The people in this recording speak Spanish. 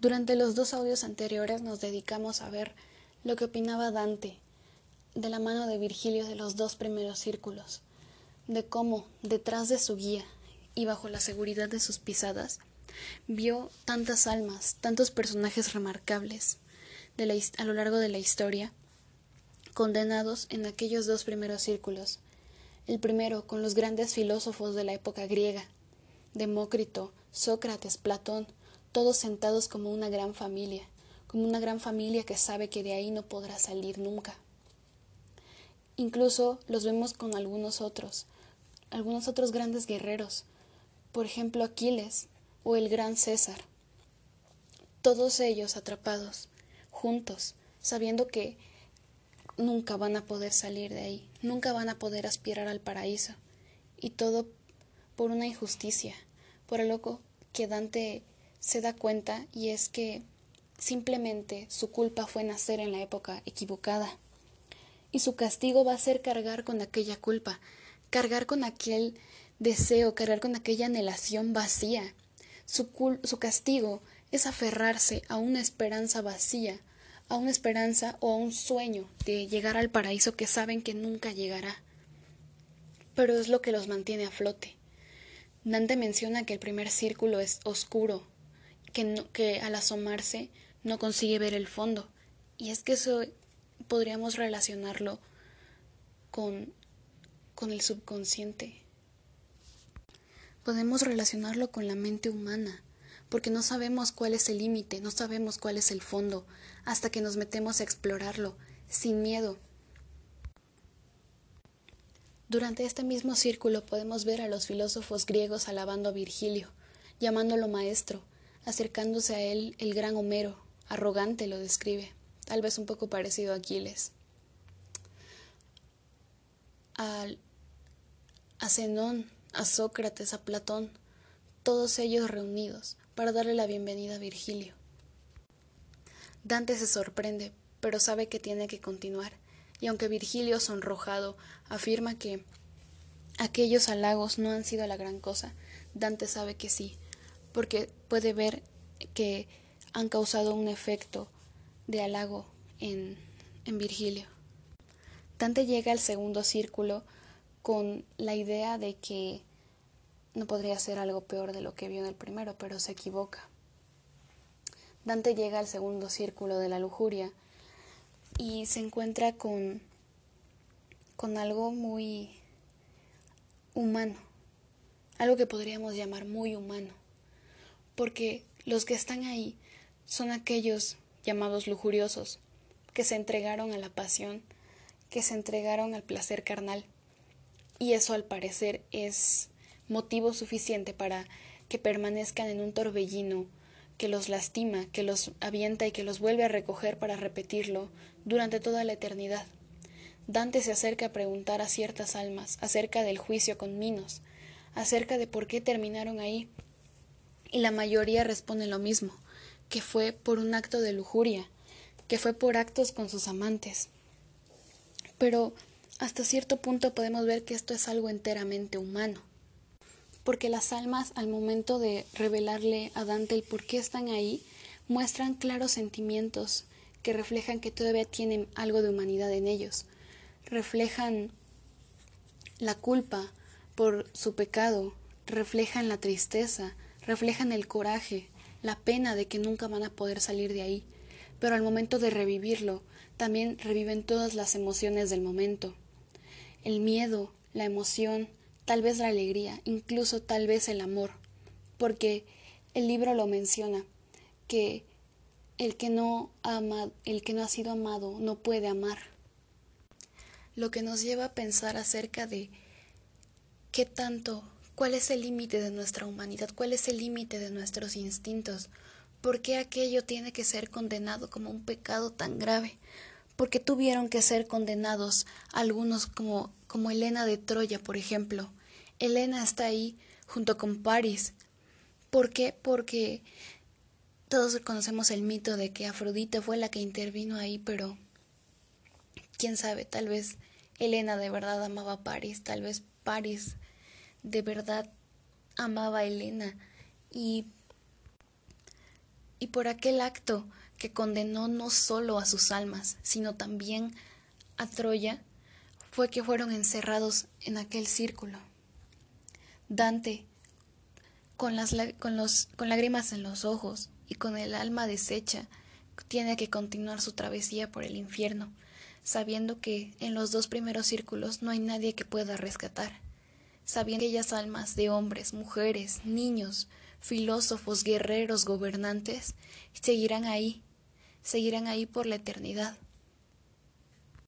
Durante los dos audios anteriores nos dedicamos a ver lo que opinaba Dante de la mano de Virgilio de los dos primeros círculos, de cómo, detrás de su guía y bajo la seguridad de sus pisadas, vio tantas almas, tantos personajes remarcables a lo largo de la historia, condenados en aquellos dos primeros círculos. El primero con los grandes filósofos de la época griega, Demócrito, Sócrates, Platón, todos sentados como una gran familia, como una gran familia que sabe que de ahí no podrá salir nunca. Incluso los vemos con algunos otros, algunos otros grandes guerreros, por ejemplo Aquiles o el gran César. Todos ellos atrapados, juntos, sabiendo que nunca van a poder salir de ahí, nunca van a poder aspirar al paraíso, y todo por una injusticia, por algo que Dante se da cuenta y es que simplemente su culpa fue nacer en la época equivocada. Y su castigo va a ser cargar con aquella culpa, cargar con aquel deseo, cargar con aquella anhelación vacía. Su, su castigo es aferrarse a una esperanza vacía, a una esperanza o a un sueño de llegar al paraíso que saben que nunca llegará. Pero es lo que los mantiene a flote. Dante menciona que el primer círculo es oscuro, que, al asomarse no consigue ver el fondo. Y es que eso podríamos relacionarlo con, con el subconsciente. Podemos relacionarlo con la mente humana, porque no sabemos cuál es el límite, no sabemos cuál es el fondo, hasta que nos metemos a explorarlo, sin miedo. Durante este mismo círculo podemos ver a los filósofos griegos alabando a Virgilio, llamándolo maestro, Acercándose a él, el gran Homero, arrogante, lo describe, tal vez un poco parecido a Aquiles. a Zenón, a Sócrates, a Platón, todos ellos reunidos para darle la bienvenida a Virgilio. Dante se sorprende, pero sabe que tiene que continuar, y aunque Virgilio, sonrojado, afirma que aquellos halagos no han sido la gran cosa, Dante sabe que sí, porque puede ver que han causado un efecto de halago en, en Virgilio. Dante llega al segundo círculo con la idea de que no podría ser algo peor de lo que vio en el primero, pero se equivoca. Dante llega al segundo círculo de la lujuria y se encuentra con, con algo muy humano, algo que podríamos llamar muy humano porque los que están ahí son aquellos llamados lujuriosos, que se entregaron a la pasión, que se entregaron al placer carnal. Y eso al parecer es motivo suficiente para que permanezcan en un torbellino que los lastima, que los avienta y que los vuelve a recoger para repetirlo durante toda la eternidad. Dante se acerca a preguntar a ciertas almas acerca del juicio con Minos, acerca de por qué terminaron ahí, y la mayoría responde lo mismo, que fue por un acto de lujuria, que fue por actos con sus amantes. Pero hasta cierto punto podemos ver que esto es algo enteramente humano, porque las almas al momento de revelarle a Dante el por qué están ahí, muestran claros sentimientos que reflejan que todavía tienen algo de humanidad en ellos, reflejan la culpa por su pecado, reflejan la tristeza, reflejan el coraje, la pena de que nunca van a poder salir de ahí, pero al momento de revivirlo, también reviven todas las emociones del momento. El miedo, la emoción, tal vez la alegría, incluso tal vez el amor, porque el libro lo menciona, que el que no ama, el que no ha sido amado no puede amar. Lo que nos lleva a pensar acerca de qué tanto ¿Cuál es el límite de nuestra humanidad? ¿Cuál es el límite de nuestros instintos? ¿Por qué aquello tiene que ser condenado como un pecado tan grave? ¿Por qué tuvieron que ser condenados algunos como, como Elena de Troya, por ejemplo? Elena está ahí junto con Paris. ¿Por qué? Porque todos conocemos el mito de que Afrodita fue la que intervino ahí, pero quién sabe, tal vez Elena de verdad amaba a Paris, tal vez Paris de verdad amaba a Elena y y por aquel acto que condenó no solo a sus almas, sino también a Troya, fue que fueron encerrados en aquel círculo. Dante, con, las, con, los, con lágrimas en los ojos y con el alma deshecha, tiene que continuar su travesía por el infierno, sabiendo que en los dos primeros círculos no hay nadie que pueda rescatar, sabiendo que aquellas almas de hombres, mujeres, niños, filósofos, guerreros, gobernantes, seguirán ahí, seguirán ahí por la eternidad.